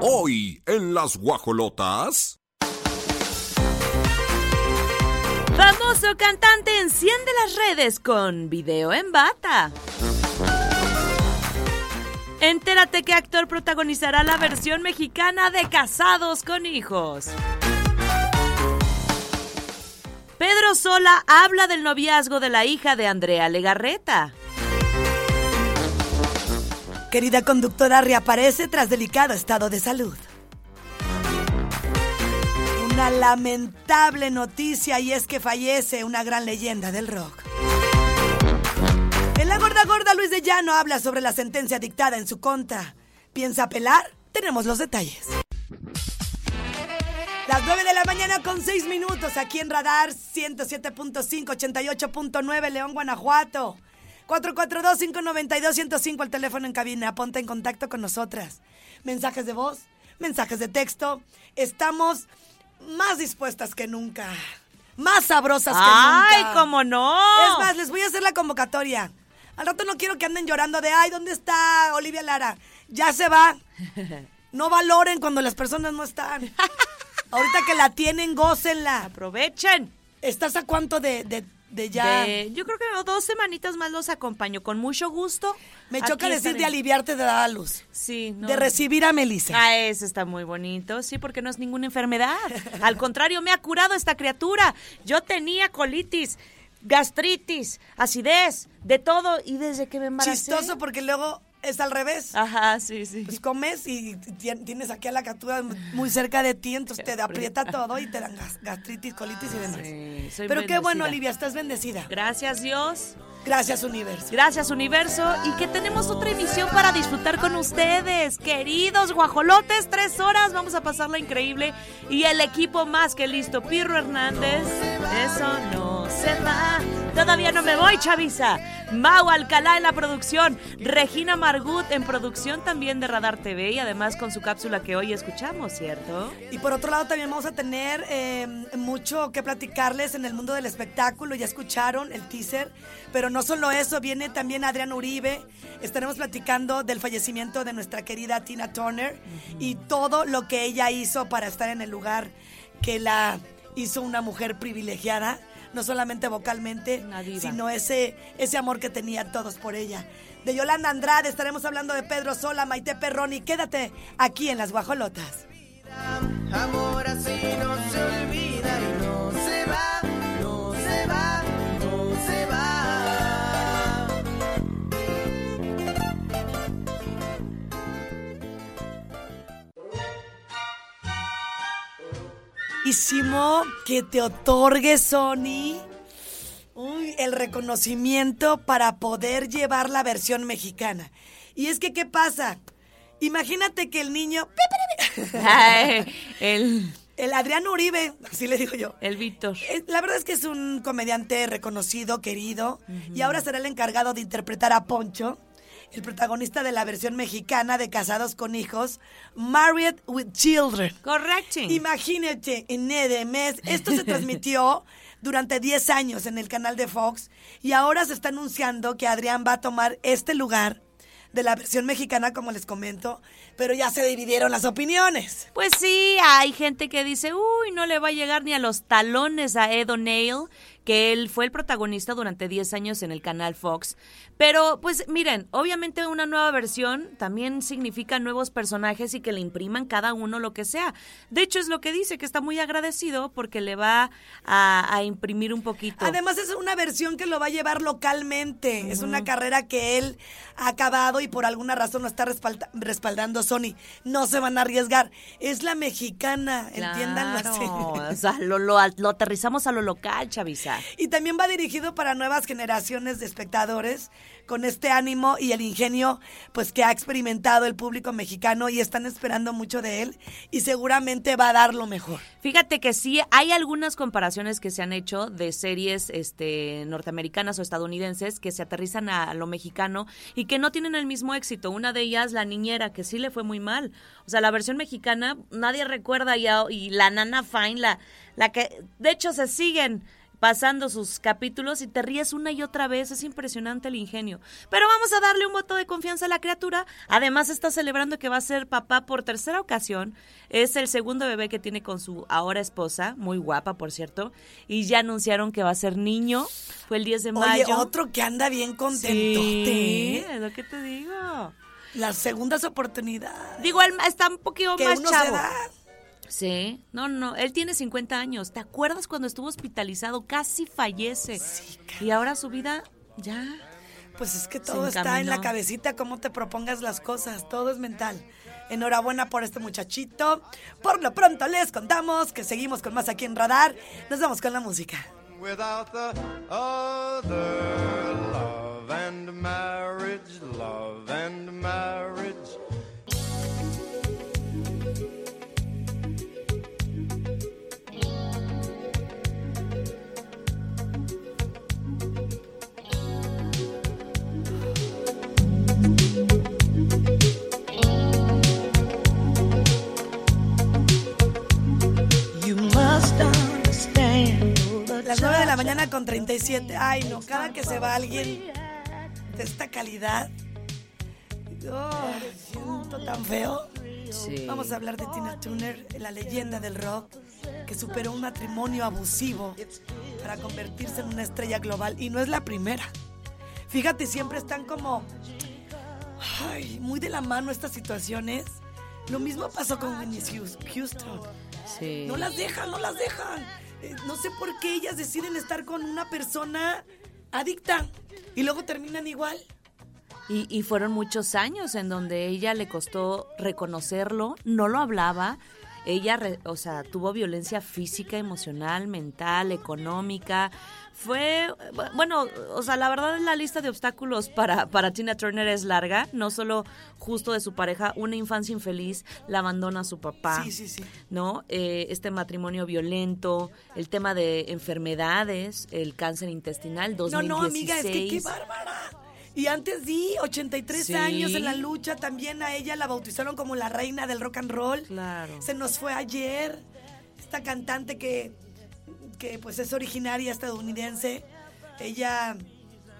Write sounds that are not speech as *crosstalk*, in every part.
Hoy en las guajolotas. Famoso cantante enciende las redes con video en bata. Entérate que actor protagonizará la versión mexicana de Casados con Hijos. Pedro Sola habla del noviazgo de la hija de Andrea Legarreta. Querida conductora, reaparece tras delicado estado de salud. Una lamentable noticia y es que fallece una gran leyenda del rock. En la gorda gorda Luis de Llano habla sobre la sentencia dictada en su contra. ¿Piensa apelar? Tenemos los detalles. Las 9 de la mañana con 6 minutos aquí en Radar 107.5, 88.9 León, Guanajuato. 442-592-105 el teléfono en cabina. Ponte en contacto con nosotras. Mensajes de voz, mensajes de texto. Estamos más dispuestas que nunca. Más sabrosas que nunca. ¡Ay, cómo no! Es más, les voy a hacer la convocatoria. Al rato no quiero que anden llorando de, ay, ¿dónde está Olivia Lara? Ya se va. *laughs* No valoren cuando las personas no están. *laughs* Ahorita que la tienen, gócenla. Aprovechen. ¿Estás a cuánto de, de, de ya? De- yo creo que dos semanitas más los acompaño con mucho gusto. Me choca Aquí decir estaré. de aliviarte de dar a luz. Sí, no. De recibir a Melissa. Ah, ese está muy bonito, sí, porque no es ninguna enfermedad. *laughs* Al contrario, me ha curado esta criatura. Yo tenía colitis, gastritis, acidez, de todo, y desde que me embaracé... Chistoso porque luego es al revés. Ajá, sí, sí. Pues comes y tien- tienes aquí a la captura muy cerca de ti, entonces te aprieta todo y te dan gas- gastritis, colitis y demás. Sí, soy Pero qué bueno. Olivia, estás bendecida. Gracias, Dios. Gracias, universo. Gracias, universo. Y que tenemos otra emisión para disfrutar con ustedes. Queridos guajolotes, tres horas. Vamos a pasarla increíble. Y el equipo más que listo. Pirro Hernández. Eso no se va. Todavía no me voy, Chavisa. Mau Alcalá en la producción. Regina Margut en producción también de Radar TV. Y además con su cápsula que hoy escuchamos, ¿cierto? Y por otro lado también vamos a tener eh, mucho que platicarles en el mundo del espectáculo. Ya escucharon el teaser, pero no solo eso, viene también Adrián Uribe. Estaremos platicando del fallecimiento de nuestra querida Tina Turner y todo lo que ella hizo para estar en el lugar que la hizo una mujer privilegiada, no solamente vocalmente, sino ese, ese amor que tenían todos por ella. De Yolanda Andrade estaremos hablando de Pedro Sola, Maite Perroni. Quédate aquí en Las Guajolotas. Amor así no se olvida y no se va, no se va, Que te otorgue Sony uy, el reconocimiento para poder llevar la versión mexicana. Y es que, ¿qué pasa? Imagínate que el niño, Ay, el, el Adrián Uribe, así le digo yo, el Víctor. eh, La verdad es que es un comediante reconocido, querido, y ahora será el encargado de interpretar a Poncho, el protagonista de la versión mexicana de Casados con Hijos, Married with Children. Correcto. Imagínate, en mes. Esto se transmitió *laughs* durante 10 años en el canal de Fox y ahora se está anunciando que Adrián va a tomar este lugar de la versión mexicana, como les comento, pero ya se dividieron las opiniones. Pues sí, hay gente que dice, uy, no le va a llegar ni a los talones a Ed O'Neill, que él fue el protagonista durante 10 años en el canal Fox. Pero, pues miren, obviamente una nueva versión también significa nuevos personajes y que le impriman cada uno lo que sea. De hecho, es lo que dice, que está muy agradecido porque le va a, a imprimir un poquito. Además es una versión que lo va a llevar localmente. Es una carrera que él ha acabado y por alguna razón no está respalda- respaldando Sony. No se van a arriesgar. Es la mexicana, entiéndanlo así. Claro, O sea, lo, lo, lo aterrizamos a lo local, Chavisa. Y también va dirigido para nuevas generaciones de espectadores con este ánimo y el ingenio pues que ha experimentado el público mexicano y están esperando mucho de él y seguramente va a dar lo mejor. Fíjate que sí, hay algunas comparaciones que se han hecho de series este, norteamericanas o estadounidenses que se aterrizan a, lo mexicano y que no tienen el mismo éxito. Una de ellas, La Niñera, que sí le fue muy mal. O sea, la versión mexicana nadie recuerda ya, y la Nana Fine, la, la que de hecho se siguen pasando sus capítulos y te ríes una y otra vez. Es impresionante el ingenio. Pero vamos a darle un voto de confianza a la criatura. Además está celebrando que va a ser papá por tercera ocasión. Es el segundo bebé que tiene con su ahora esposa, muy guapa por cierto. Y ya anunciaron que va a ser niño. Fue el 10 de Oye, mayo. otro que anda bien contento. Sí, es lo que te digo. Las segundas oportunidades. Digo, él está un poquito que más chavo. Sí, no, no, él tiene 50 años. ¿Te acuerdas cuando estuvo hospitalizado? Casi fallece. y ahora su vida ya. Pues es que todo está en la cabecita, cómo te propongas las cosas, todo es mental. Enhorabuena por este muchachito. Por lo pronto les contamos que seguimos con más aquí en Radar. Nos vamos con la música. without the other love and marriage, love and marriage. Las 9 de la mañana con 37. Ay, no, cada que se va alguien de esta calidad. Oh, siento tan feo. Sí. Vamos a hablar de Tina Turner, la leyenda del rock, que superó un matrimonio abusivo para convertirse en una estrella global. Y no es la primera. Fíjate, siempre están como ay, muy de la mano estas situaciones. Lo mismo pasó con Hous- Houston. Sí. No las dejan, no las dejan. Eh, no sé por qué ellas deciden estar con una persona adicta y luego terminan igual. Y, fueron muchos años en donde ella le costó reconocerlo, no lo hablaba. Ella, o sea, tuvo violencia física, emocional, mental, económica. Fue, bueno, o sea, la verdad la lista de obstáculos para, para Tina Turner es larga. No solo justo de su pareja, una infancia infeliz, la abandona a su papá. Sí, sí, sí. ¿no? Eh, este matrimonio violento, el tema de enfermedades, el cáncer intestinal, 2016. No, no, amiga, es que qué bárbara. Y antes di 83 Sí. años en la lucha, también a ella la bautizaron como la reina del rock and roll. Claro. Se nos fue ayer esta cantante que, que pues es originaria estadounidense. Ella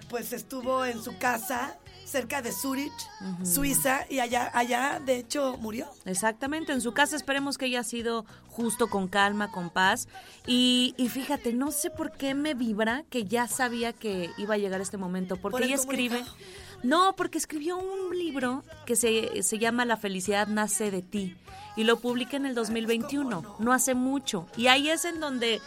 pues estuvo en su casa cerca de Zurich, Suiza, y allá, allá de hecho murió. Exactamente, en su casa esperemos que haya sido justo, con calma, con paz. Y, y fíjate, no sé por qué me vibra que ya sabía que iba a llegar este momento, porque ¿Por el ella escribe... No, porque escribió un libro que se, se llama La felicidad nace de ti y lo publica en el 2021, ¿Cómo no? no? hace mucho. Y ahí es en donde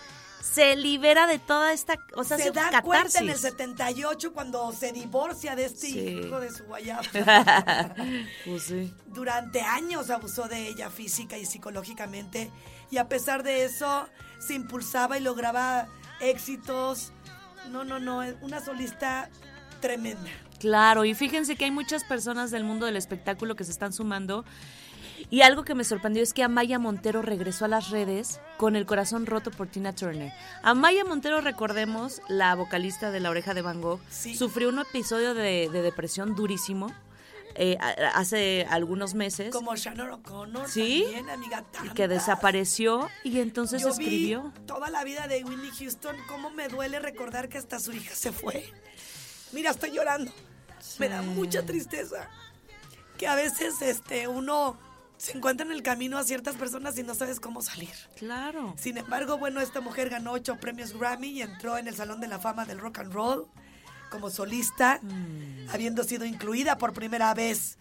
se libera de toda esta, o sea, se da cuenta en el catarsis. 78 cuando se divorcia de este Sí. hijo de su guayaba. *laughs* Pues sí. Durante años abusó de ella física y psicológicamente y a pesar de eso se impulsaba y lograba éxitos. No, no, no, una solista tremenda. Claro, y fíjense que hay muchas personas del mundo del espectáculo que se están sumando. Y algo que me sorprendió es que Amaya Montero regresó a las redes con el corazón roto por Tina Turner. Amaya Montero, recordemos, la vocalista de La Oreja de Van Gogh, Sí. sufrió un episodio de, de depresión durísimo eh, hace algunos meses Como Shannon O'Connor ¿Sí? también, amiga. que desapareció y entonces Yo escribió. vi toda la vida de Whitney Houston, cómo me duele recordar que hasta su hija se fue. Mira, estoy llorando. Me da mucha tristeza. Que a veces este uno se encuentra en el camino a ciertas personas y no sabes cómo salir. Claro. Sin embargo, bueno, esta mujer ganó ocho premios Grammy y entró en el Salón de la Fama del Rock and Roll como solista, habiendo sido incluida por primera vez.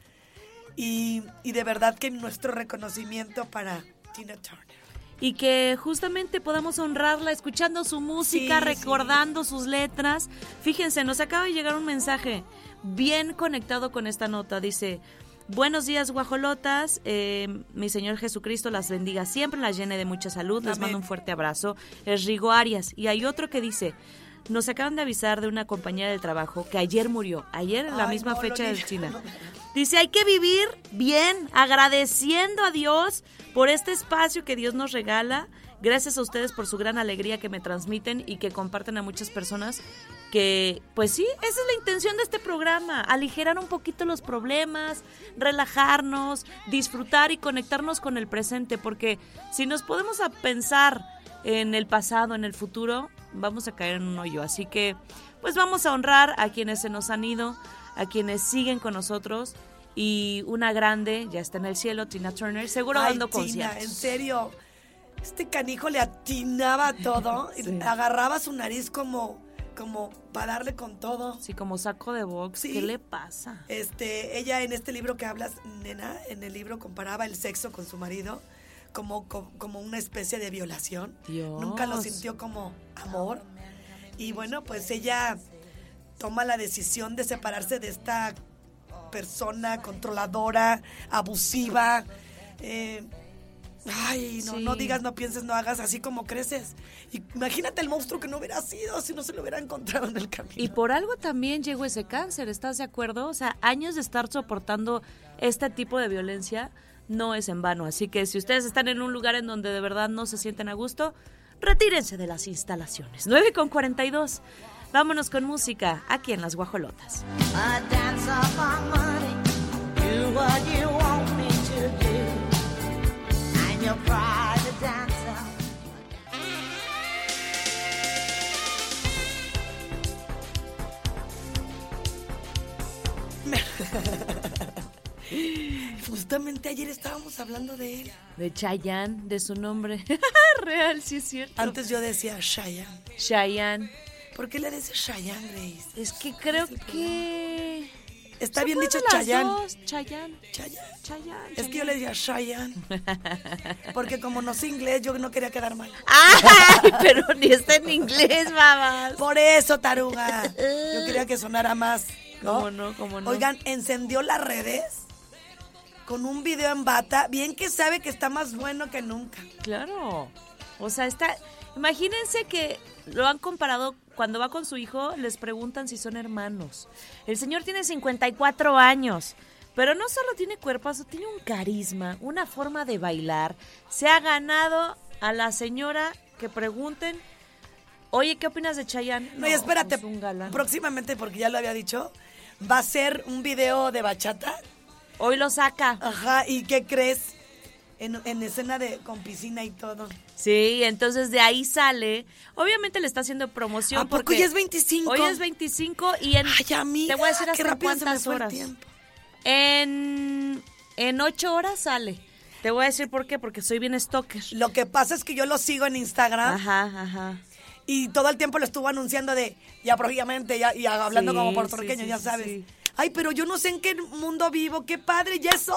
Y, y de verdad que nuestro reconocimiento para Tina Turner. y que justamente podamos honrarla escuchando su música, Sí, recordando sus letras. Fíjense, nos acaba de llegar un mensaje bien conectado con esta nota. Dice, buenos días guajolotas, eh, mi Señor Jesucristo las bendiga siempre, las llene de mucha salud, les mando un fuerte abrazo. Es Rigo Arias. Y hay otro que dice... Nos acaban de avisar de una compañera del trabajo que ayer murió, ayer en la Ay, misma no, fecha del China. Dice, hay que vivir bien, agradeciendo a Dios por este espacio que Dios nos regala. Gracias a ustedes por su gran alegría que me transmiten y que comparten a muchas personas que, pues sí, esa es la intención de este programa, aligerar un poquito los problemas, relajarnos, disfrutar y conectarnos con el presente, porque si nos podemos a pensar en el pasado, en el futuro, vamos a caer en un hoyo. Así que, pues vamos a honrar a quienes se nos han ido, a quienes siguen con nosotros. Y una grande, ya está en el cielo, Tina Turner, seguro Ay, dando Tina, conciertos. en serio. Este canijo le atinaba todo. *laughs* Sí. Agarraba su nariz como, como para darle con todo. Sí, como saco de box. Sí. ¿Qué le pasa? Este, ella en este libro que hablas, nena, en el libro comparaba el sexo con su marido como, co- como, una especie de violación. Dios. Nunca lo sintió como amor. Y bueno, pues ella toma la decisión de separarse de esta persona controladora, abusiva. eh, ay, no, Sí. no digas, no pienses, no hagas, así como creces. Imagínate el monstruo que no hubiera sido si no se lo hubiera encontrado en el camino. Y por algo también llegó ese cáncer, ¿estás de acuerdo? O sea, años de estar soportando este tipo de violencia no es en vano. Así que si ustedes están en un lugar en donde de verdad no se sienten a gusto, retírense de las instalaciones. 9 con 42. Vámonos con música aquí en Las Guajolotas. *laughs* Justamente ayer estábamos hablando de él. De Chayanne, de su nombre *laughs* real, sí es cierto. Antes yo decía Cheyenne. Chayanne. ¿Por qué le dices Cheyenne, Grace? Es que creo que... Está bien dicho Chayanne. Chayanne. Chayanne. Es que yo le decía Cheyenne. Porque como no sé inglés, yo no quería quedar mal. ¡Ay! *laughs* Pero ni está en inglés, babas. Por eso, taruga. Yo *laughs* quería que sonara más. ¿no? ¿Cómo no? ¿Cómo no? Oigan, encendió las redes con un video en bata. Bien que sabe que está más bueno que nunca. Claro. O sea, está. Imagínense que lo han comparado cuando va con su hijo, les preguntan si son hermanos. El señor tiene 54 años, pero no solo tiene cuerpazo, tiene un carisma, una forma de bailar. Se ha ganado a la señora que pregunten, oye, ¿qué opinas de Chayanne? No, y espérate, un galán. próximamente, porque ya lo había dicho, va a ser un video de bachata. Hoy lo saca. Ajá, ¿y qué crees? En, en escena de con piscina y todo. Sí, entonces de ahí sale. Obviamente le está haciendo promoción ¿A poco porque ya es 25? Hoy es 25 y en Ay, amiga, te voy a decir hasta cuántas horas. En en ocho horas sale. Te voy a decir por qué, porque soy bien stalker. Lo que pasa es que yo lo sigo en Instagram Ajá, ajá. y todo el tiempo lo estuvo anunciando de ya próximamente ya, y hablando Sí, como puertorriqueño, sí, ya sabes. Ay, pero yo no sé en qué mundo vivo, qué padre, ya soy.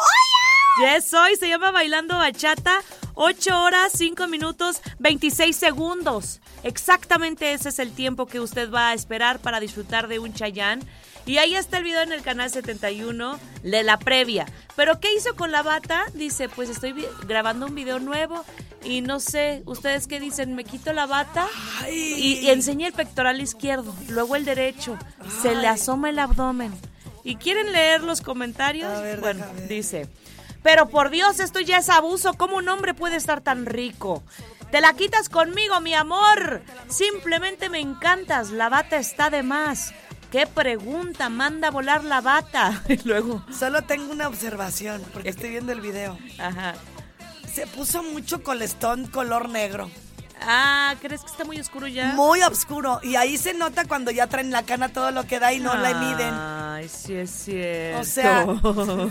Yes, hoy se llama Bailando Bachata. 8 horas, 5 minutos, 26 segundos. Exactamente ese es el tiempo que usted va a esperar para disfrutar de un Chayán. Y ahí está el video en el canal 71 de la previa. Pero ¿qué hizo con la bata? Dice, pues estoy grabando un video nuevo y no sé, ¿ustedes qué dicen? ¿Me quito la bata? Y, y enseña el pectoral izquierdo, luego el derecho. Se le asoma el abdomen. ¿Y quieren leer los comentarios? Ver, bueno, dice, pero por Dios, esto ya es abuso. ¿Cómo un hombre puede estar tan rico? Te la quitas conmigo, mi amor. Simplemente me encantas. La bata está de más. ¿Qué pregunta? Manda a volar la bata. *laughs* Y luego, Solo tengo una observación, porque estoy viendo el video. ajá. Se puso mucho colestón color negro. Ah, ¿crees que está muy oscuro ya? Muy oscuro. Y ahí se nota cuando ya traen la cana todo lo que da y no la miden. Ay, sí es cierto. O sea,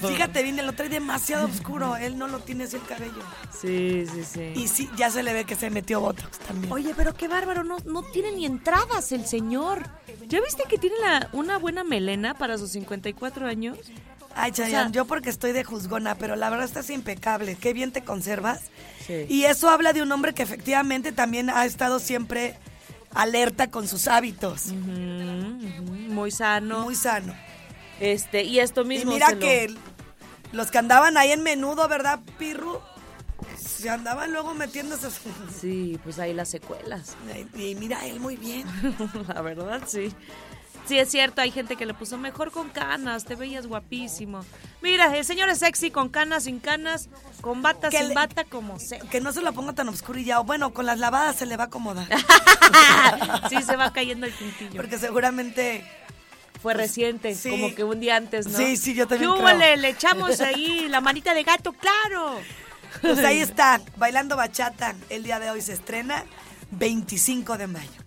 fíjate bien, lo trae demasiado oscuro. Él no lo tiene así el cabello. Sí, sí, sí. Y sí, ya se le ve que se metió Botox también. Oye, pero qué bárbaro, no, no tiene ni entradas el señor. ¿Ya viste que tiene la, una buena melena para sus 54 años? Ay, Chayanne, o sea- yo porque estoy de juzgona, pero la verdad estás impecable. Qué bien te conservas. Sí. Y eso habla de un hombre que efectivamente también ha estado siempre alerta con sus hábitos. Muy sano. Muy sano. este, y esto Y mismo. mira se lo- que los que andaban ahí en menudo, ¿verdad, Pirru? Se andaban luego metiéndose. Sí, pues ahí las secuelas. Y mira él muy bien. *laughs* la verdad, sí. Sí, es cierto, hay gente que le puso mejor con canas, te veías guapísimo. Mira, el señor es sexy con canas, sin canas, con bata, Que sin le- bata, como sea. Que no se lo ponga tan oscuro y ya. o Bueno, con las lavadas se le va a acomodar. *laughs* sí, se va cayendo el tintillo. Porque seguramente. Fue reciente, sí. como que un día antes, ¿no? Sí, sí, yo también ¿Qué creo. hubo? Le, le echamos ahí la manita de gato, claro. Pues ahí está, bailando bachata. El día de hoy se estrena 25 de mayo.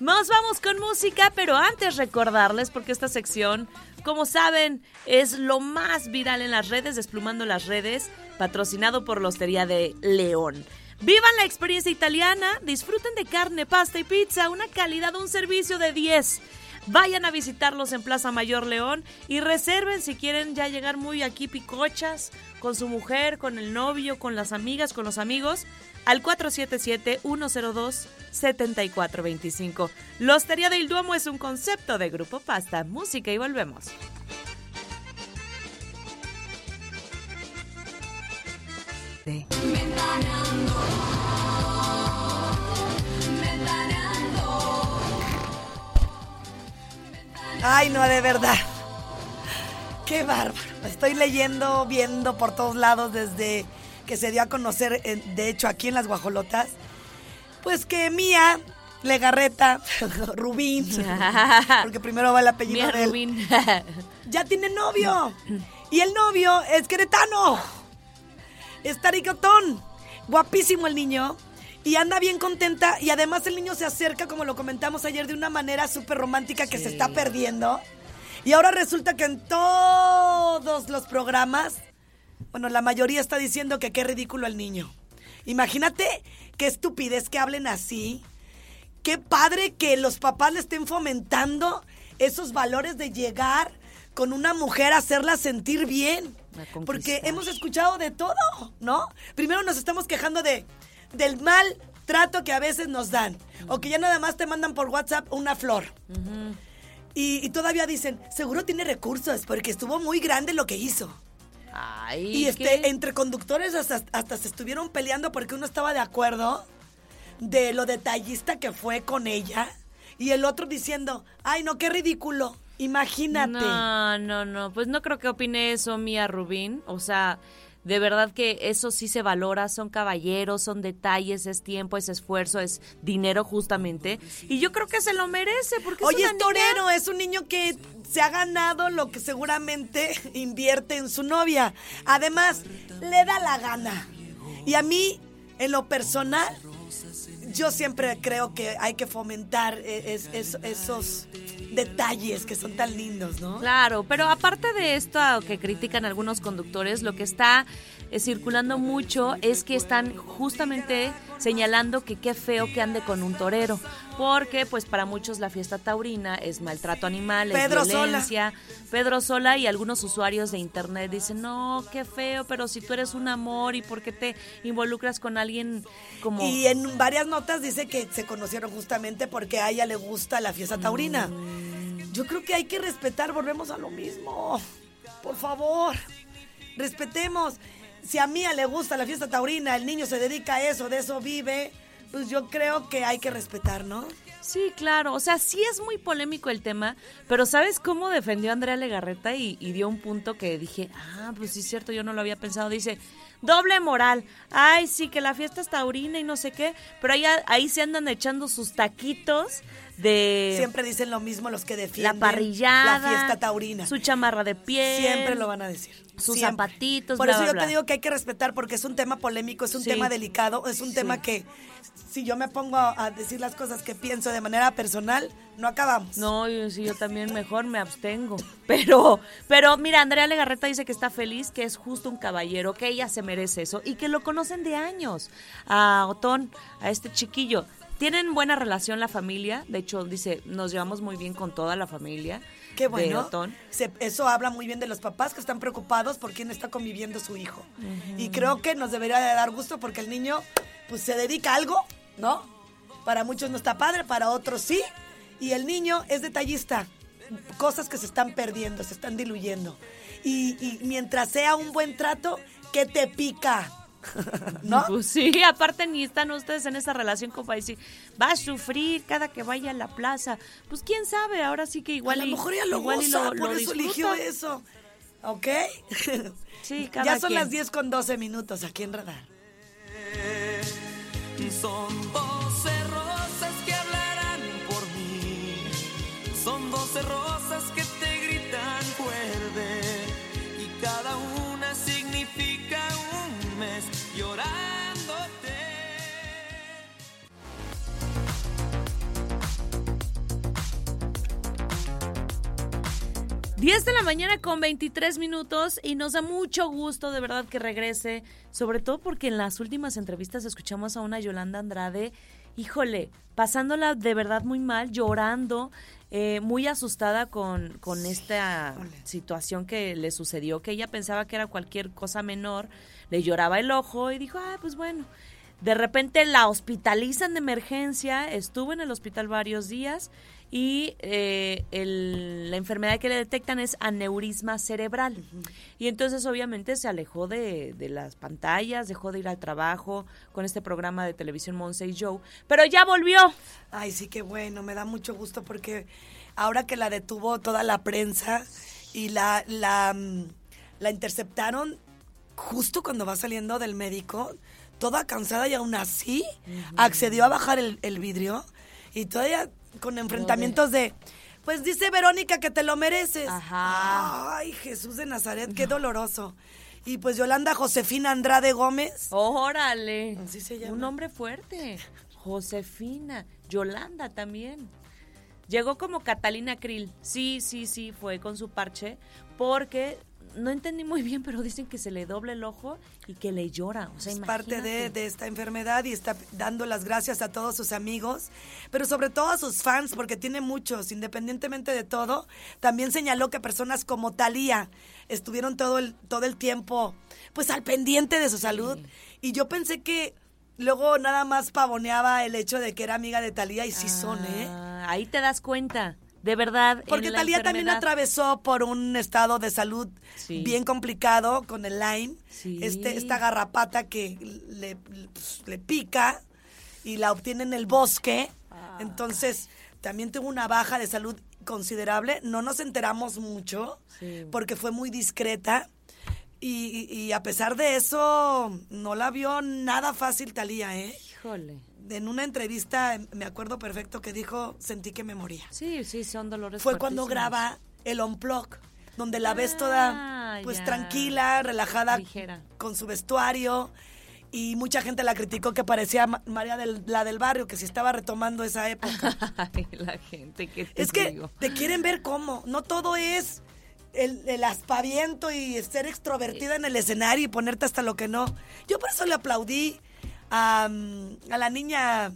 Nos vamos con música, pero antes recordarles, porque esta sección, como saben, es lo más viral en las redes, desplumando las redes, patrocinado por la Hostería de León. Vivan la experiencia italiana, disfruten de carne, pasta y pizza, una calidad, un servicio de 10. Vayan a visitarlos en Plaza Mayor León y reserven si quieren ya llegar muy aquí picochas con su mujer, con el novio, con las amigas, con los amigos al 477-102-7425. La del Duomo es un concepto de Grupo Pasta, música y volvemos. Ay, no, de verdad. Qué bárbaro. Estoy leyendo, viendo por todos lados desde que se dio a conocer, de hecho, aquí en las Guajolotas. Pues que Mía, Legarreta, *laughs* Rubín, *laughs* porque primero va el apellido Mía de él, Rubín. *laughs* ya tiene novio. *clears throat* Y el novio es queretano. Es taricotón. Guapísimo el niño. Y anda bien contenta. Y además el niño se acerca, como lo comentamos ayer, de una manera súper romántica que se está perdiendo. Y ahora resulta que en todos los programas, bueno, la mayoría está diciendo que qué ridículo el niño. Imagínate qué estupidez que hablen así. Qué padre que los papás le estén fomentando esos valores de llegar con una mujer a hacerla sentir bien. Porque hemos escuchado de todo, ¿no? Primero nos estamos quejando de del mal trato que a veces nos dan. O que ya nada más te mandan por WhatsApp una flor. y, y todavía dicen, seguro tiene recursos porque estuvo muy grande lo que hizo. Ay, Y este, ¿qué? entre conductores hasta, hasta se estuvieron peleando porque uno estaba de acuerdo de lo detallista que fue con ella y el otro diciendo, ay no, qué ridículo, imagínate. No, no, no. Pues no creo que opine eso Mía Rubín. O sea, de verdad que eso sí se valora. Son caballeros, son detalles, es tiempo, es esfuerzo, es dinero justamente. Y yo creo que se lo merece porque Oye, es, es una niña- torero, es un niño que se ha ganado lo que seguramente *laughs* invierte en su novia. Además, le da la gana. Y a mí, en lo personal, yo siempre creo que hay que fomentar eh, es- es- esos detalles que son tan lindos, ¿no? Claro, pero aparte de esto que critican algunos conductores, lo que está eh, circulando mucho es que están justamente señalando que qué feo que ande con un torero, porque pues para muchos la fiesta taurina es maltrato animal, es Pedro Sola. violencia. Pedro Sola y algunos usuarios de internet dicen, no, qué feo, pero si tú eres un amor y por qué te involucras con alguien como... Y en varias notas dice que se conocieron justamente porque a ella le gusta la fiesta taurina. Yo creo que hay que respetar, volvemos a lo mismo. Por favor, respetemos. Si a Mía le gusta la fiesta taurina, el niño se dedica a eso, de eso vive, pues yo creo que hay que respetar, ¿no? Sí, claro. O sea, sí es muy polémico el tema, pero ¿sabes cómo defendió Andrea Legarreta y, y dio un punto que dije, ah, pues sí es cierto, yo no lo había pensado. Dice, doble moral. Ay, sí, que la fiesta es taurina y no sé qué, pero ahí, ahí se andan echando sus taquitos de Siempre dicen lo mismo los que la defienden parrillada, la fiesta taurina. su chamarra de piel. Siempre lo van a decir. Sus Siempre. zapatitos, Por bla, eso bla, yo bla. te digo que hay que respetar porque es un tema polémico, es un Sí. tema delicado, es un tema que si yo me pongo a, a decir las cosas que pienso de manera personal, no acabamos. No, yo, sí, yo también mejor me abstengo. *laughs* Pero, pero mira, Andrea Legarreta dice que está feliz, que es justo un caballero, que ella se merece eso y que lo conocen de años. A Otón, a este chiquillo. Tienen buena relación la familia, de hecho dice, nos llevamos muy bien con toda la familia. Qué bueno. Se- eso habla muy bien de los papás que están preocupados por quién está conviviendo su hijo. Y creo que nos debería de dar gusto porque el niño pues se dedica a algo, ¿no? Para muchos no está padre, para otros sí. Y el niño es detallista. Cosas que se están perdiendo, se están diluyendo. Y, y mientras sea un buen trato, ¿qué te pica? *laughs* ¿No? Pues sí, aparte ni están ustedes en esa relación como para decir, va a sufrir cada que vaya a la plaza. Pues quién sabe, ahora sí que igual a lo y- mejor ya lo igual y goza, lo- por lo eso eligió eso. ¿Ok? *laughs* Sí, cada ya son quien. las 10 con 12 minutos aquí en Radar. Son 10 de la mañana con 23 minutos y nos da mucho gusto de verdad que regrese, sobre todo porque en las últimas entrevistas escuchamos a una Yolanda Andrade, híjole, pasándola de verdad muy mal, llorando, eh, muy asustada con, con esta situación que le sucedió, que ella pensaba que era cualquier cosa menor, le lloraba el ojo y dijo, ah, pues bueno. De repente la hospitalizan de emergencia, estuvo en el hospital varios días y eh, el- la enfermedad que le detectan es aneurisma cerebral. Y entonces obviamente se alejó de, de las pantallas, dejó de ir al trabajo con este programa de televisión Monse Joe, pero ya volvió. Ay, sí, qué bueno, me da mucho gusto porque ahora que la detuvo toda la prensa y la, la, mm, la interceptaron justo cuando va saliendo del médico, toda cansada y aún así accedió a bajar el, el vidrio y todavía con enfrentamientos de... Pues dice Verónica que te lo mereces. Ajá. Ay, Jesús de Nazaret, qué doloroso. Y pues Yolanda Josefina Andrade Gómez. Órale. Así se llama. Un nombre fuerte. Josefina. Yolanda también. Llegó como Catalina Krill. Sí, sí, sí, fue con su parche. Porque no entendí muy bien, pero dicen que se le doble el ojo y que le llora. O sea, es parte de, de esta enfermedad y está dando las gracias a todos sus amigos, pero sobre todo a sus fans, porque tiene muchos, independientemente de todo. También señaló que personas como Talía estuvieron todo el, todo el tiempo pues al pendiente de su salud. Y yo pensé que luego nada más pavoneaba el hecho de que era amiga de Talía y sí son, ¿eh? Ah, ahí te das cuenta. De verdad. en Porque la Talía también atravesó por un estado de salud Sí. bien complicado con el Lyme, Sí. este, esta garrapata que le, pues, le pica y la obtiene en el bosque. Ah. Entonces, también tuvo una baja de salud considerable. No nos enteramos mucho Sí. porque fue muy discreta. Y, y- y a pesar de eso, no la vio nada fácil Talía, ¿eh? Híjole. En una entrevista, me acuerdo perfecto que dijo, sentí que me moría Sí, sí, son dolores fue cuando graba el Unplug, donde la ves Ah, toda pues ya. tranquila, relajada, Ligera. con su vestuario. Y mucha gente la criticó que parecía Ma- María del, la del barrio, que si estaba retomando esa época. *laughs* Ay, la gente que es que digo. te quieren ver cómo. No todo es el, el aspaviento y ser extrovertida en el escenario y ponerte hasta lo que no. Yo por eso le aplaudí a, a la niña,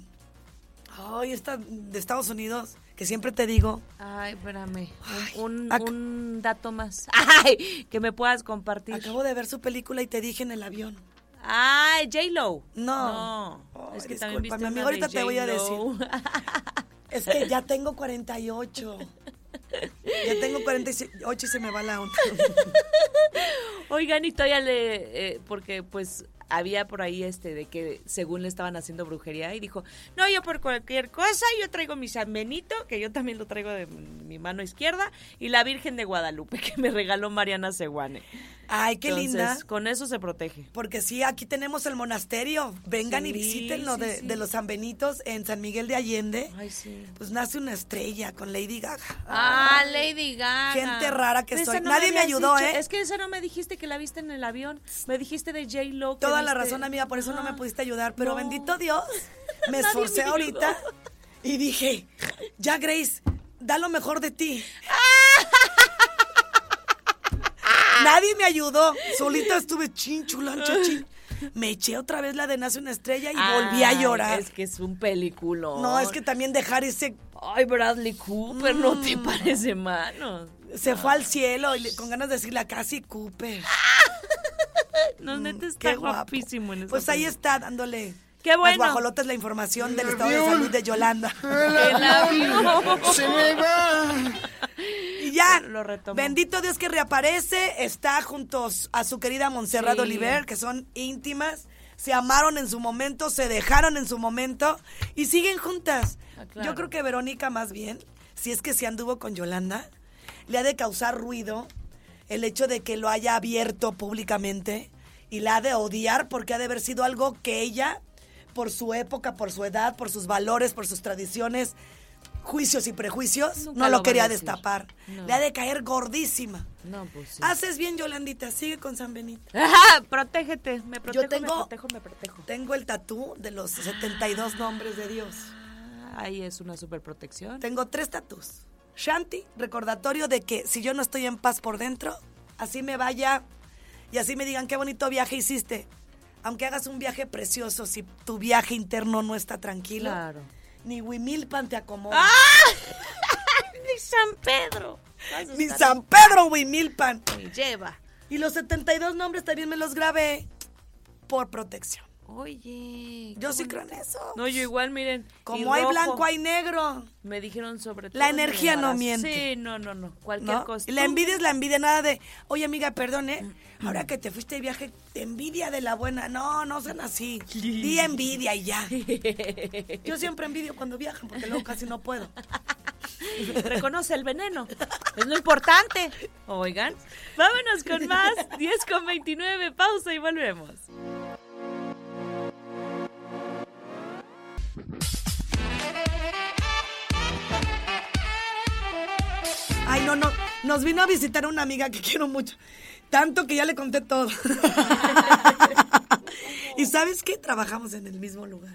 ay, esta de Estados Unidos, que siempre te digo, Ay, espérame. Un, un, ac- un dato más. *laughs* Ay, que me puedas compartir. Acabo de ver su película y te dije en el avión. Ay, J-Lo. No. Es que también viste amigo, ahorita te voy a J.Lo. *laughs* Es que ya tengo 48. Ya tengo 48 y se me va la onda. *laughs* Oigan, y todavía le, eh, porque pues había por ahí este de que según le estaban haciendo brujería y dijo, no, yo por cualquier cosa, yo traigo mi San Benito, que yo también lo traigo de mi mano izquierda, y la Virgen de Guadalupe, *laughs* que me regaló Mariana Seguane. Ay, qué Entonces, linda. con eso se protege. Porque sí, aquí tenemos el monasterio. Vengan y Sí, visítenlo sí, de, sí. de los San Benitos en San Miguel de Allende. Ay, sí. Pues nace una estrella con Lady Gaga. Ah, Ay, Lady Gaga. Gente rara que soy. no Nadie me ayudó, dicho. ¿eh? Es que esa no me dijiste que la viste en el avión. Me dijiste de J-Lo. que Toda la razón, amiga, por eso no me Ajá. pudiste ayudar. Pero No. bendito Dios, *laughs* me esforcé me ahorita y dije, ya Grace, da lo mejor de ti. Nadie me ayudó. Solita estuve chin, chulancho, chin. Me eché otra vez la de Nace una estrella y volví a llorar. Es que es un película. No, es que también dejar ese Ay, Bradley Cooper, no te Mm. parece mano. se fue al cielo y le- con ganas de decirle a Casi Cooper. *laughs* No, neta Mm, está guapo. guapísimo en esa Pues ahí está dándole Qué bueno. las guajolotas la información del estado de salud de Yolanda. El avión. Se me va. Y ya, Lo bendito Dios que reaparece, está junto a su querida Montserrat Sí. Oliver, que son íntimas, se amaron en su momento, se dejaron en su momento y siguen juntas. Ah, claro. Yo creo que Verónica más bien, si es que se anduvo con Yolanda, le ha de causar ruido el hecho de que lo haya abierto públicamente y la ha de odiar porque ha de haber sido algo que ella, por su época, por su edad, por sus valores, por sus tradiciones, juicios y prejuicios, Nunca no lo lo, quería destapar. No. Le ha de caer gordísima. No, pues sí. Haces bien, Yolandita, sigue con San Benito. *laughs* Protégete, me protejo, Yo tengo, me protejo, me protejo. tengo el tatú de los 72 nombres de Dios. Ahí es una super protección. Tengo tres tatús. Shanti, recordatorio de que si yo no estoy en paz por dentro, así me vaya y así me digan qué bonito viaje hiciste. Aunque hagas un viaje precioso, si tu viaje interno no está tranquilo, Claro. ni Huimilpan te acomoda. *laughs* Ni San Pedro. Ni San Pedro Huimilpan. Me lleva. Y los 72 nombres también me los grabé por protección. Oye. Yo sí creo en eso. No, yo igual, miren. Como hay rojo. blanco, hay negro. Me dijeron sobre todo. La energía no miente. Sí, no, no, no. Cualquier ¿no? cosa. Y la envidia es la envidia, nada de, oye amiga, perdone, ahora que te fuiste de viaje, envidia de la buena. No, no sean así. Di envidia y ya. *laughs* Yo siempre envidio cuando viajan, porque luego casi no puedo. *laughs* Reconoce el veneno. Es lo importante. Oigan, vámonos con más. 10 con 29. Pausa y volvemos. Ay, no, no. Nos vino a visitar una amiga que quiero mucho. Tanto que ya le conté todo. *laughs* y sabes qué? Trabajamos en el mismo lugar.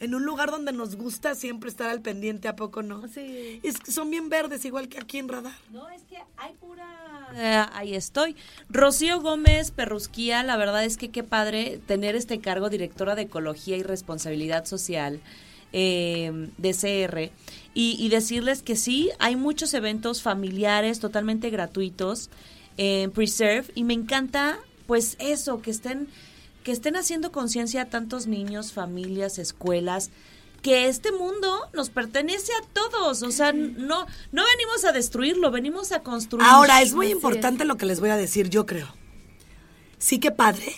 En un lugar donde nos gusta siempre estar al pendiente, ¿a poco no? Sí. Es que son bien verdes, igual que aquí en Radar. No, es que hay pura... Eh, ahí estoy. Rocío Gómez Perrusquía, la verdad es que qué padre tener este cargo directora de Ecología y Responsabilidad Social eh, de CR y, y decirles que sí, hay muchos eventos familiares totalmente gratuitos en Preserve y me encanta pues eso, que estén que estén haciendo conciencia a tantos niños, familias, escuelas, que este mundo nos pertenece a todos, o sea, no no venimos a destruirlo, venimos a construir. Ahora, es muy importante lo que les voy a decir, yo creo. Sí que padre,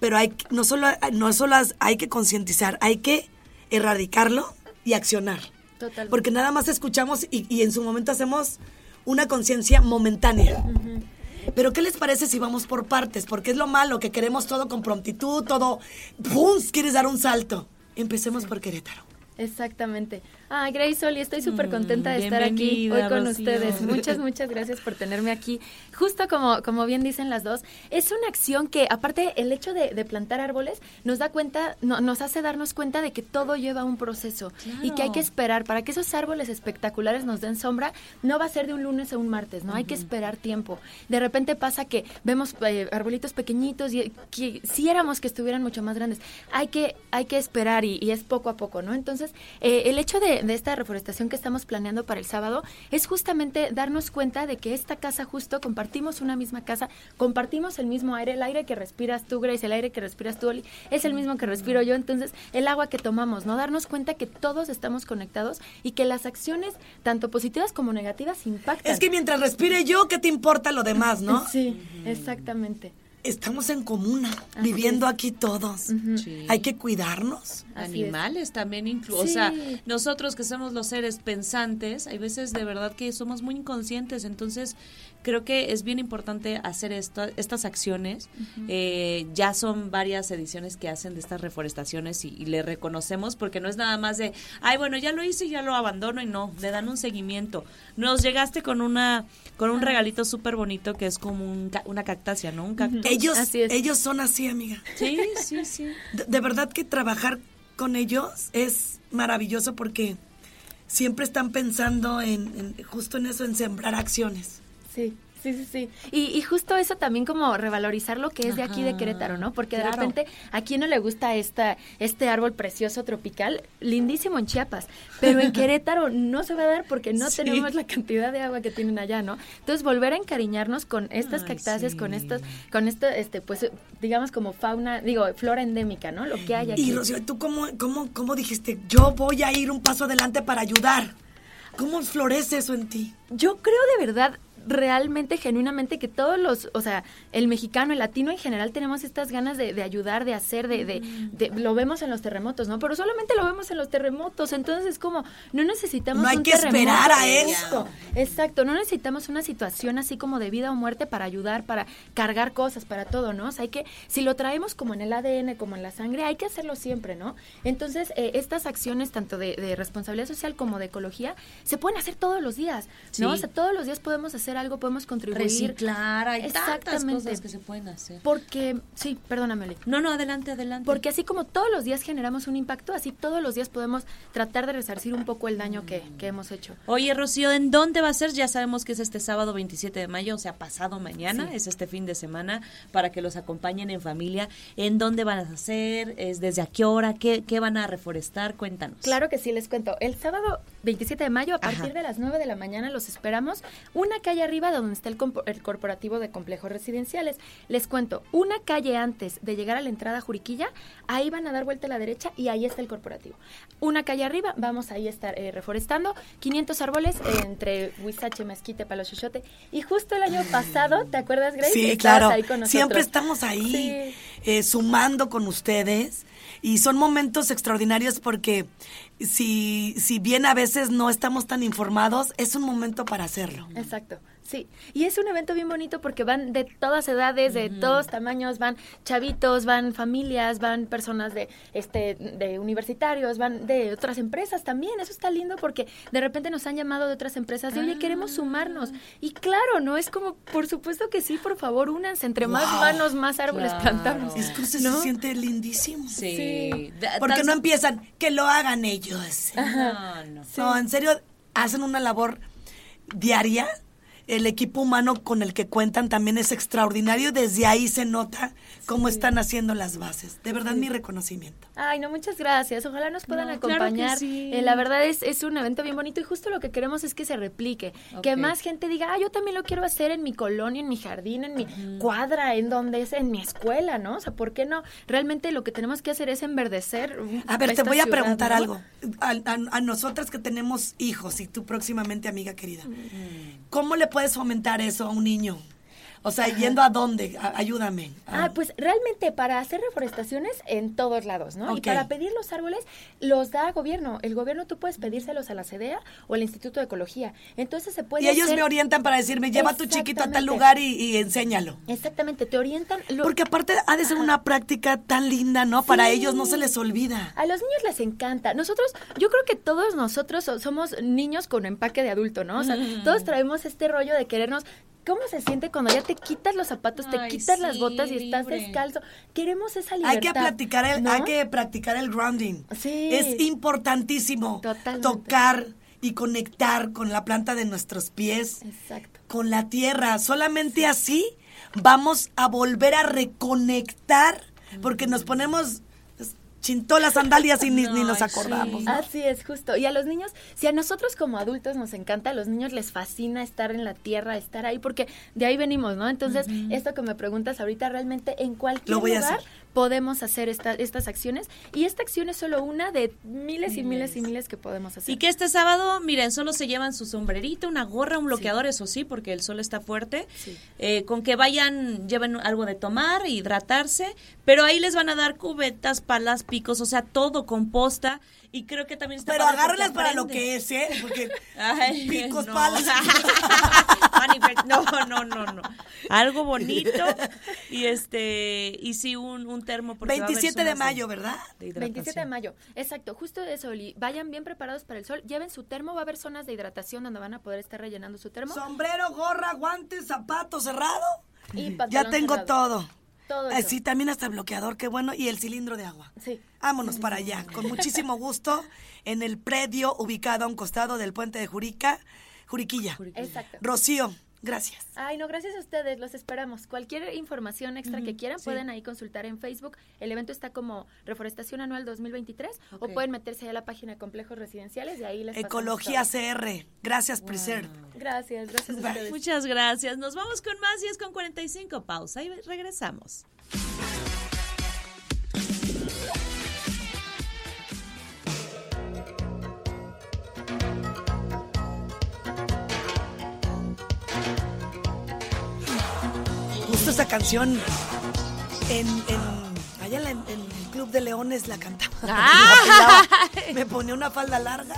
pero hay que- no solo, no solo hay que concientizar, hay que erradicarlo y accionar. Totalmente. Porque nada más escuchamos y, y en su momento hacemos una conciencia momentánea. Pero ¿qué les parece si vamos por partes? Porque es lo malo, que queremos todo con prontitud, todo, ¡pum! Quieres dar un salto. Empecemos por Querétaro. Exactamente. Ah, Grace Oli, estoy súper contenta de estar aquí hoy con Rocío. ustedes. Muchas, muchas gracias por tenerme aquí. Justo como, como bien dicen las dos, es una acción que, aparte, el hecho de, de plantar árboles nos da cuenta, no- nos hace darnos cuenta de que todo lleva un proceso y que hay que esperar para que esos árboles espectaculares nos den sombra. No va a ser de un lunes a un martes, ¿no? Hay que esperar tiempo. De repente pasa que vemos eh, arbolitos pequeñitos y quisiéramos que estuvieran mucho más grandes. Hay que, hay que esperar y, y es poco a poco, ¿no? Entonces, eh, el hecho de, de esta reforestación que estamos planeando para el sábado es justamente darnos cuenta de que esta casa justo compartimos una misma casa, compartimos el mismo aire, el aire que respiras tú, Grace, el aire que respiras tú, Oli, es el mismo que respiro yo, entonces el agua que tomamos, ¿no? Darnos cuenta que todos estamos conectados y que las acciones, tanto positivas como negativas, impactan. Es que mientras respire yo, ¿qué te importa lo demás, no? Sí, exactamente. Estamos en comuna, viviendo aquí todos. Sí. Hay que cuidarnos. Así es. Animales también incluso, o sea, nosotros que somos los seres pensantes, hay veces de verdad que somos muy inconscientes, entonces creo que es bien importante hacer esto, estas acciones. Eh, ya son varias ediciones que hacen de estas reforestaciones y, y le reconocemos porque no es nada más de, ay, bueno, ya lo hice y ya lo abandono y no, le dan un seguimiento. Nos llegaste con una con un regalito súper bonito que es como un ca- una cactácea, ¿no? Un cactus. Ellos, Así es. ellos son así, amiga. Sí, sí, sí. De, de verdad que trabajar con ellos es maravilloso porque siempre están pensando en, en- justo en eso, en sembrar acciones. Sí, sí, sí, sí. Y, y justo eso también como revalorizar lo que es de aquí de Querétaro, ¿no? Porque de claro. repente a quién no le gusta esta, este árbol precioso tropical, lindísimo en Chiapas, pero en *laughs* Querétaro no se va a dar porque no Sí. tenemos la cantidad de agua que tienen allá, ¿no? Entonces volver a encariñarnos con estas Ay, cactáceas, sí. con estos, con esto, este, pues, digamos como fauna, digo, flora endémica, ¿no? Lo que hay aquí. Y Rocío, ¿tú cómo, cómo, cómo dijiste? Yo voy a ir un paso adelante para ayudar. ¿Cómo florece eso en ti? Yo creo de verdad, realmente, genuinamente, que todos los, o sea, el mexicano, el latino en general, tenemos estas ganas de, de ayudar, de hacer, de, de, de- lo vemos en los terremotos, ¿no? Pero solamente lo vemos en los terremotos, entonces es como, no necesitamos No hay un que terremoto. esperar a Exacto, Exacto, no necesitamos una situación así como de vida o muerte para ayudar, para cargar cosas, para todo, ¿no? O sea, hay que, si lo traemos como en el ADN, como en la sangre, hay que hacerlo siempre, ¿no? Entonces, eh, estas acciones, tanto de, de responsabilidad social como de ecología, se pueden hacer todos los días, ¿no? Sí. O sea, todos los días podemos hacer hacer algo, podemos contribuir. Reciclar, hay tantas cosas que se pueden hacer. Porque, sí, perdóname, Oli. No, no, adelante, adelante. Porque así como todos los días generamos un impacto, así todos los días podemos tratar de resarcir un poco el daño que, que hemos hecho. Oye, Rocío, ¿en dónde va a ser? Ya sabemos que es este sábado 27 de mayo, o sea, pasado mañana, Sí. es este fin de semana, para que los acompañen en familia. ¿En dónde van a hacer? ¿Es desde a qué hora? ¿Qué, qué van a reforestar? Cuéntanos. Claro que sí, les cuento. El sábado 27 de mayo, a Ajá. partir de las 9 de la mañana, los esperamos. Una calle arriba donde está el, el corporativo de complejos residenciales. Les cuento, una calle antes de llegar a la entrada a Juriquilla, ahí van a dar vuelta a la derecha y ahí está el corporativo. Una calle arriba, vamos ahí a estar eh, reforestando 500 árboles eh, entre Huizache, Mezquite, Palo Xochote. Y justo el año pasado, ¿te acuerdas, Grace? Sí, Estabas claro. ahí con nosotros. Siempre estamos ahí Sí. eh, sumando con ustedes y son momentos extraordinarios porque si, si bien a veces no estamos tan informados, es un momento para hacerlo. Exacto, sí. Y es un evento bien bonito porque van de todas edades, de todos tamaños, van chavitos, van familias, van personas de este de universitarios, van de otras empresas también. Eso está lindo porque de repente nos han llamado de otras empresas de, "Oye, queremos sumarnos." Y claro, no es como, por supuesto que sí, por favor, únanse entre más manos, más árboles Claro. plantamos. Es que ¿No? se siente lindísimo. Sí. Sí. Porque no empiezan, que lo hagan ellos. No, no. No, en serio, hacen una labor diaria. El equipo humano con el que cuentan también es extraordinario. Desde ahí se nota cómo están haciendo las bases. De verdad, mi reconocimiento. Ay, no, muchas gracias. Ojalá nos puedan No, claro que acompañar. sí. Eh, la verdad es, es un evento bien bonito y justo lo que queremos es que se replique. Que más gente diga, ah, yo también lo quiero hacer en mi colonia, en mi jardín, en mi cuadra, en donde es, en mi escuela, ¿no? O sea, ¿por qué no? Realmente lo que tenemos que hacer es enverdecer. A ver, te voy a ciudad, preguntar ¿no? algo. A, a- a nosotras que tenemos hijos y tú próximamente, amiga querida, ¿cómo le puedes fomentar eso a un niño? O sea, yendo a dónde? A- ayúdame. Ah, pues realmente para hacer reforestaciones en todos lados, ¿no? Y para pedir los árboles los da gobierno. El gobierno tú puedes pedírselos a la CEDEA o al Instituto de Ecología. Entonces se puede y ellos hacer- me orientan para decirme, lleva a tu chiquito a tal lugar y, y enséñalo. Exactamente, te orientan. lo- Porque aparte ha de ser una práctica tan linda, ¿no? Para ellos no se les olvida. A los niños les encanta. Nosotros, yo creo que todos nosotros so- somos niños con empaque de adulto, ¿no? O sea, todos traemos este rollo de querernos. ¿Cómo se siente cuando ya te quitas los zapatos, te Ay, quitas las botas y estás libre. descalzo? Queremos esa libertad. Hay que practicar el, ¿no? hay que practicar el grounding. Sí. Es importantísimo Totalmente. tocar y conectar con la planta de nuestros pies, Exacto. con la tierra. Solamente así vamos a volver a reconectar, porque nos ponemos pues, chintó las sandalias y ni, ni nos sí. acordamos. ¿no? Así es, justo. Y a los niños, si a nosotros como adultos nos encanta, a los niños les fascina estar en la tierra, estar ahí, porque de ahí venimos, ¿no? Entonces, esto que me preguntas ahorita, realmente en cualquier Lo voy a lugar hacer. Podemos hacer esta- estas acciones. Y esta acción es solo una de miles y miles y miles que podemos hacer. Y que este sábado, miren, solo se llevan su sombrerito, una gorra, un bloqueador, eso sí, porque el sol está fuerte. Sí. Eh, con que vayan, lleven algo de tomar, hidratarse, pero ahí les van a dar cubetas, palas, picos, o sea, todo composta. Y creo que también está Pero agárrenlas para lo que es, ¿eh? Porque *laughs* Ay, *laughs* picos, no. palas. *laughs* No, no, no, no. Algo bonito y este y sí un, un termo porque va a haber 27 de mayo, ¿verdad? de hidratación. 27 de mayo, exacto, justo eso, Oli. Vayan bien preparados para el sol, lleven su termo, va a haber zonas de hidratación donde van a poder estar rellenando su termo. Sombrero, gorra, guantes, zapato cerrado. Y Ya tengo cerrado. todo. Todo eso. Sí, también hasta el bloqueador, qué bueno, y el cilindro de agua. Sí. Vámonos para allá, con muchísimo gusto, en el predio ubicado a un costado del puente de Jurica, Juriquilla. Exacto. Rocío, gracias. Ay, no, gracias a ustedes, los esperamos. Cualquier información extra que quieran pueden ahí consultar en Facebook. El evento está como Reforestación Anual 2023 Ok. o pueden meterse ahí a la página de Complejos Residenciales y ahí les Ecología. CR, gracias Preserve. Gracias, gracias a ustedes. Muchas gracias. Nos vamos con más y es con 45 pausa y regresamos. Esa canción en, en- allá en, la- en el Club de Leones la cantaba. Ah. *laughs* La. Me ponía una falda larga,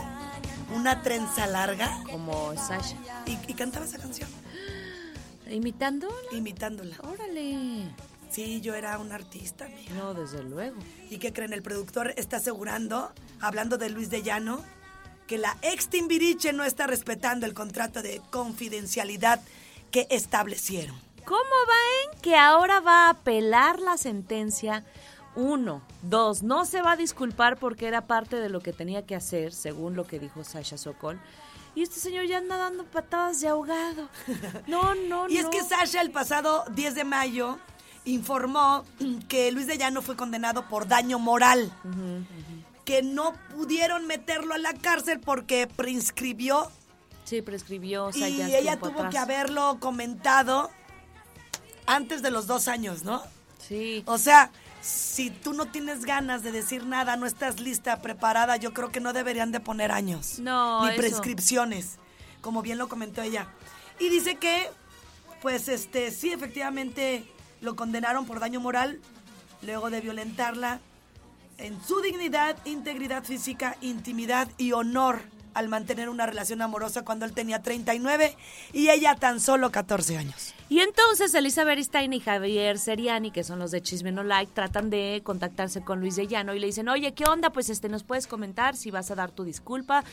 una trenza larga Como Sasha. y, y cantaba esa canción, ¿Imitando? imitándola. Órale. Sí, yo era un artista. No, desde luego. ¿Y qué creen? El productor está asegurando, hablando de Luis de Llano, que la ex Timbiriche no está respetando el contrato de confidencialidad que establecieron. ¿Cómo ven que ahora va a apelar la sentencia? Uno, dos, no se va a disculpar porque era parte de lo que tenía que hacer, según lo que dijo Sasha Sokol. Y este señor ya anda dando patadas de ahogado. No, no, *laughs* Y es no. que Sasha el pasado 10 de mayo informó *clears throat* que Luis de Llano fue condenado por daño moral. Que no pudieron meterlo a la cárcel porque prescribió Sí, prescribió, o sea, y ya es ella tuvo atrás. que haberlo comentado antes de los dos años, ¿no? Sí. O sea, si tú no tienes ganas de decir nada, no estás lista, preparada, yo creo que no deberían de poner años. No, Ni eso. prescripciones, como bien lo comentó ella. Y dice que, pues, este, sí, efectivamente lo condenaron por daño moral, luego de violentarla en su dignidad, integridad física, intimidad y honor al mantener una relación amorosa cuando él tenía 39 y ella tan solo 14 años. Y entonces Elizabeth Stein y Javier Seriani, que son los de Chisme No Like, tratan de contactarse con Luis de Llano y le dicen, oye, ¿qué onda? Pues este, nos puedes comentar si vas a dar tu disculpa.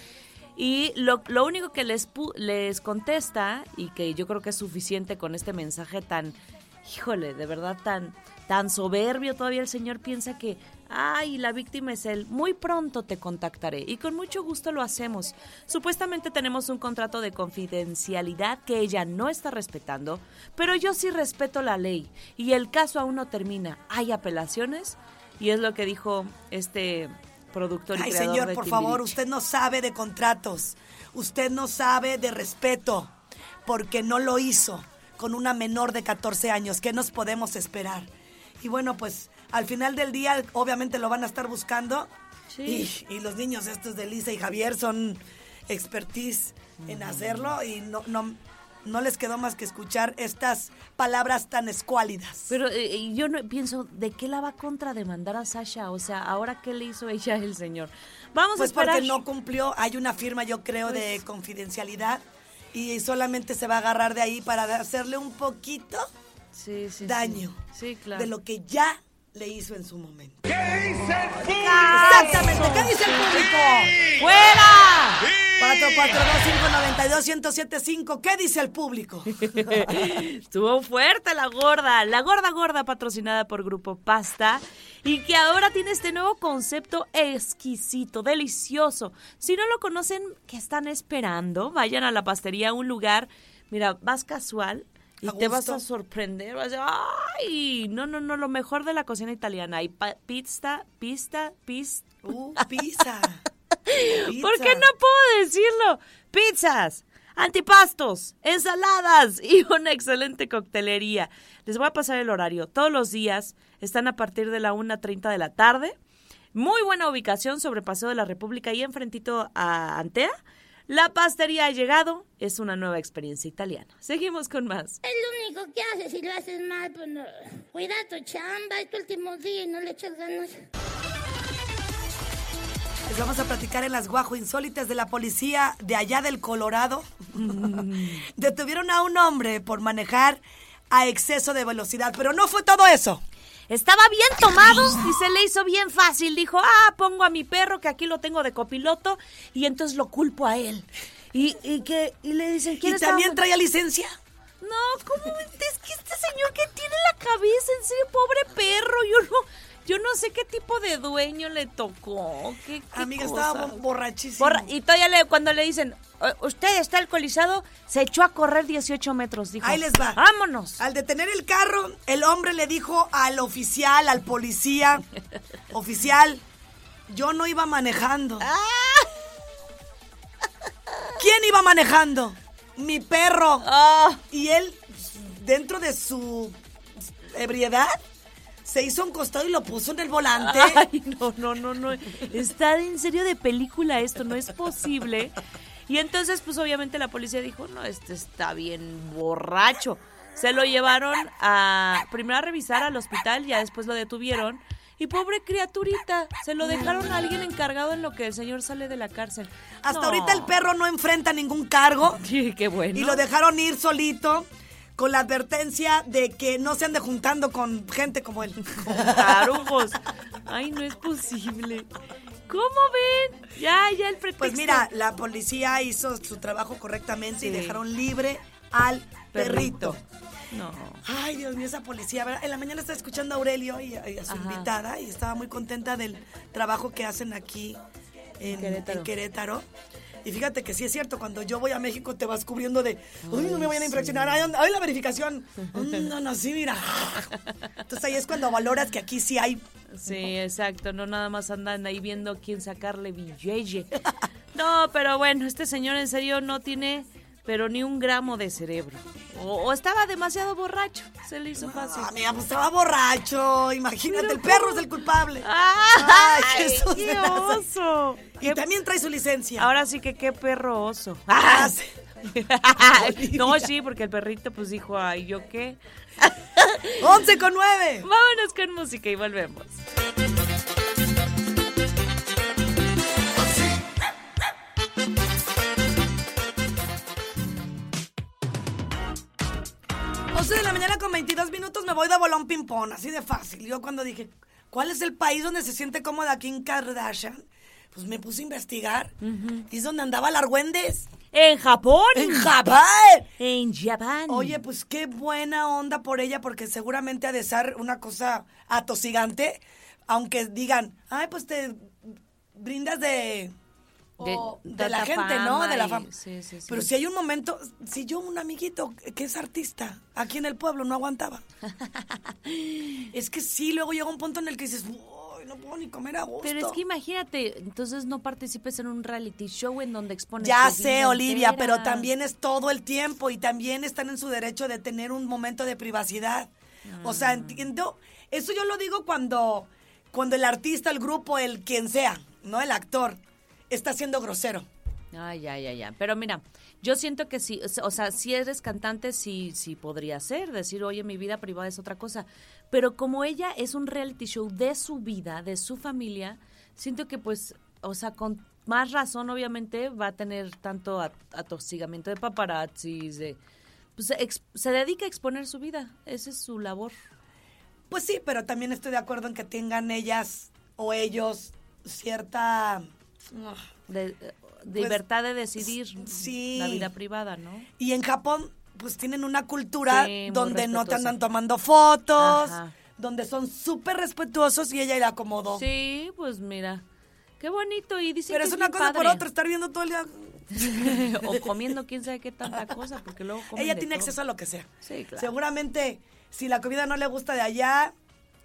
Y lo, lo único que les, les contesta, y que yo creo que es suficiente con este mensaje tan, híjole, de verdad tan, tan soberbio, todavía el señor piensa que, ay, la víctima es él, muy pronto te contactaré. Y con mucho gusto lo hacemos. Supuestamente tenemos un contrato de confidencialidad que ella no está respetando, pero yo sí respeto la ley. Y el caso aún no termina. ¿Hay apelaciones? Y es lo que dijo este productor y Ay, creador señor, de por favor, usted no sabe de contratos. Usted no sabe de respeto porque no lo hizo con una menor de 14 años. ¿Qué nos podemos esperar? Y bueno, pues al final del día obviamente lo van a estar buscando. Sí. Y, y los niños estos de Lisa y Javier son expertise en hacerlo y no, no, no les quedó más que escuchar estas palabras tan escuálidas. Pero eh, eh, yo no pienso, ¿de qué la va a contrademandar a Sasha? O sea, ¿ahora qué le hizo ella el señor? Vamos Pues a esperar. porque no cumplió, hay una firma yo creo de Pues- confidencialidad y solamente se va a agarrar de ahí para hacerle un poquito Sí, sí, sí. daño Sí, claro. de lo que ya le hizo en su momento. ¿Qué dice el público? Exactamente, ¿qué dice el público? ¡Fuera! 442-592-1075, ¿qué dice el público? *laughs* Estuvo fuerte la gorda, la gorda gorda patrocinada por Grupo Pasta y que ahora tiene este nuevo concepto exquisito, delicioso. Si no lo conocen, ¿qué están esperando? Vayan a la pastería, un lugar, mira, vas casual y te vas a sorprender, vas a ¡ay! No, no, no, lo mejor de la cocina italiana. Hay pizza, pista, pista. Uh, *laughs* pizza. ¿Por qué no puedo decirlo? Pizzas, antipastos, ensaladas y una excelente coctelería. Les voy a pasar el horario. Todos los días están a partir de la 1.30 de la tarde. Muy buena ubicación sobre Paseo de la República y enfrentito a Antea. La pastería ha llegado. Es una nueva experiencia italiana. Seguimos con más. Es lo único que haces si lo haces mal, pues no. Cuida tu chamba, es tu último día y no le echas ganas. Les vamos a platicar en las guajo insólitas de la policía de allá del Colorado. *laughs* Detuvieron a un hombre por manejar a exceso de velocidad, pero no fue todo eso. Estaba bien tomado y se le hizo bien fácil. Dijo, ah, pongo a mi perro que aquí lo tengo de copiloto y entonces lo culpo a él. Y, y que y le dicen, ¿quién ¿Y también traía licencia? No, ¿cómo? Es que este señor que tiene la cabeza, en serio, pobre perro. Yo no, yo no sé qué tipo de dueño le tocó. ¿Qué, qué Amiga, cosa. estaba bo- borrachísimo. Borra- y todavía le, cuando le dicen, "O- usted está alcoholizado, se echó a correr 18 metros. Dijo, Ahí les va. Vámonos. Al detener el carro, el hombre le dijo al oficial, al policía, *laughs* oficial, yo no iba manejando. Ah. *laughs* ¿Quién iba manejando? Mi perro. Ah. Y él, dentro de su ebriedad, se hizo un costado y lo puso en el volante. *laughs* Ay, no, no, no, no. Está en serio de película esto, no es posible. Y entonces, pues obviamente la policía dijo, no, este está bien borracho. Se lo llevaron a primero a revisar al hospital, ya después lo detuvieron. Y pobre criaturita, se lo dejaron a alguien encargado en lo que el señor sale de la cárcel. Hasta No. ahorita el perro no enfrenta ningún cargo. *laughs* Sí, qué bueno. Y lo dejaron ir solito con la advertencia de que no se ande juntando con gente como él. *laughs* Tarugos. Ay, no es posible. ¿Cómo ven? Ya, ya el pretexto. Pues mira, la policía hizo su trabajo correctamente y dejaron libre al Perrito. No. Ay, Dios mío, esa policía. ¿verdad? En la mañana estaba escuchando a Aurelio y a, y a su Ajá. invitada y estaba muy contenta del trabajo que hacen aquí en Querétaro. en Querétaro. Y fíjate que sí es cierto, cuando yo voy a México te vas cubriendo de, uy, no me vayan a infraccionar, ay, ¿dónde- ay, la verificación. Mm, No, no, sí, mira. Entonces ahí es cuando valoras que aquí sí hay. Sí, exacto. No nada más andan ahí viendo quién sacarle billete. *laughs* No, pero bueno, este señor en serio no tiene, pero ni un gramo de cerebro. O, o estaba demasiado borracho. Se le hizo fácil. Ah, mira, pues estaba borracho, imagínate, el perro es el culpable. ¡Ay, Jesús qué oso! Y también trae su licencia. Ahora sí que qué perro oso. Ah, sí. *laughs* no, sí, porque el perrito pues dijo, ay, ¿yo qué? *laughs* 11 con 9. Vámonos con música y volvemos. 22 minutos me voy de bolón ping-pong, así de fácil. Yo cuando dije, ¿cuál es el país donde se siente cómoda Kim Kardashian? Pues me puse a investigar. Y es donde andaba Largüendes. En Japón. ¡En Japón! En Japón. Oye, pues qué buena onda por ella, porque seguramente ha de ser una cosa atosigante. Aunque digan, ay, pues te brindas de... De De, la gente, ¿no? De la y- fama. sí, sí, sí. Pero si hay un momento, si yo un amiguito que es artista aquí en el pueblo no aguantaba. *laughs* es que sí, luego llega un punto en el que dices, "Uy, no puedo ni comer a gusto. Pero es que imagínate, entonces no participes en un reality show en donde expones Ya sé, Olivia, entera. pero también es todo el tiempo y también están en su derecho de tener un momento de privacidad. O Ah. sea, entiendo, eso yo lo digo cuando, cuando el artista, el grupo, el quien sea, no el actor, está siendo grosero. Ay, ya, ya, ya. Pero mira, yo siento que sí, o sea, si eres cantante, sí, sí podría ser, decir, oye, mi vida privada es otra cosa. Pero como ella es un reality show de su vida, de su familia, siento que pues, o sea, con más razón, obviamente, va a tener tanto at- atosigamiento de paparazzis, de... Pues ex- se dedica a exponer su vida, esa es su labor. Pues sí, pero también estoy de acuerdo en que tengan ellas o ellos cierta... De, eh, libertad de decidir Pues, sí. la vida privada, ¿no? Y en Japón, pues tienen una cultura Sí, donde no te andan tomando fotos, Ajá. donde son súper respetuosos y ella la acomodó. Sí, pues mira, qué bonito y dice Pero que es una cosa por otra, estar viendo todo el día. *laughs* o comiendo quién sabe qué tanta cosa, porque luego *laughs* Ella tiene todo. acceso a lo que sea. Sí, claro. Seguramente, si la comida no le gusta de allá,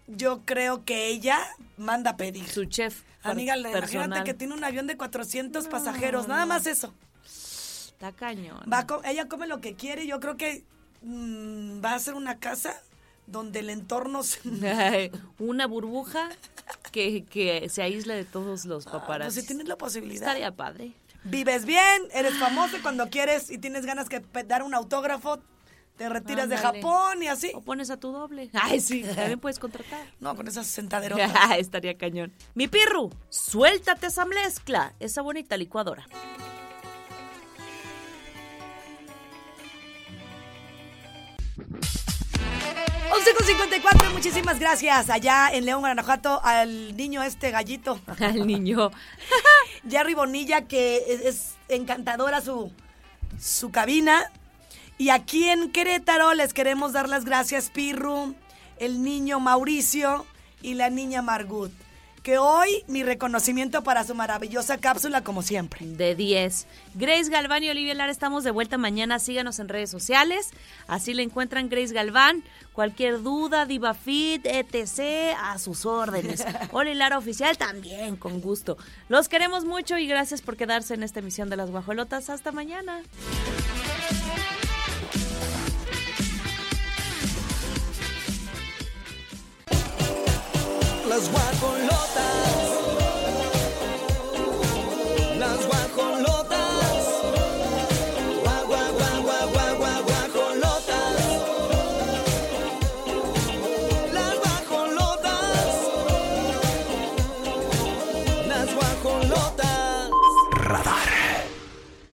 yo creo que ella manda a pedir. Su chef Amiga, imagínate que tiene un avión de 400 pasajeros, nada más eso. Está cañón. Va co- ella come lo que quiere yo creo que mm, va a ser una casa donde el entorno... se- *laughs* Una burbuja que, que se aísle de todos los pues paparazzi. si tienes la posibilidad. Estaría padre. Vives bien, eres famoso y cuando quieres y tienes ganas que dar un autógrafo, te retiras de. Japón y así. O pones a tu doble. *laughs* Ay, sí, también puedes contratar. No, con esas sentaderas. *laughs* Estaría cañón. Mi pirru, suéltate esa mezcla, esa bonita licuadora. con 54, muchísimas gracias. Allá en León, Guanajuato, al niño este gallito. *laughs* Al niño. Jerry Bonilla, que es, es encantadora su, su cabina. Y aquí en Querétaro les queremos dar las gracias, Pirru, el niño Mauricio y la niña Margut. Que hoy mi reconocimiento para su maravillosa cápsula, como siempre. De 10. Grace Galván y Olivia Lara estamos de vuelta mañana. Síganos en redes sociales. Así le encuentran Grace Galván. Cualquier duda, DivaFit, etc. a sus órdenes. *laughs* Oli Lara Oficial también, con gusto. Los queremos mucho y gracias por quedarse en esta emisión de Las Guajolotas. Hasta mañana. Las guajolotas. Las guajolotas.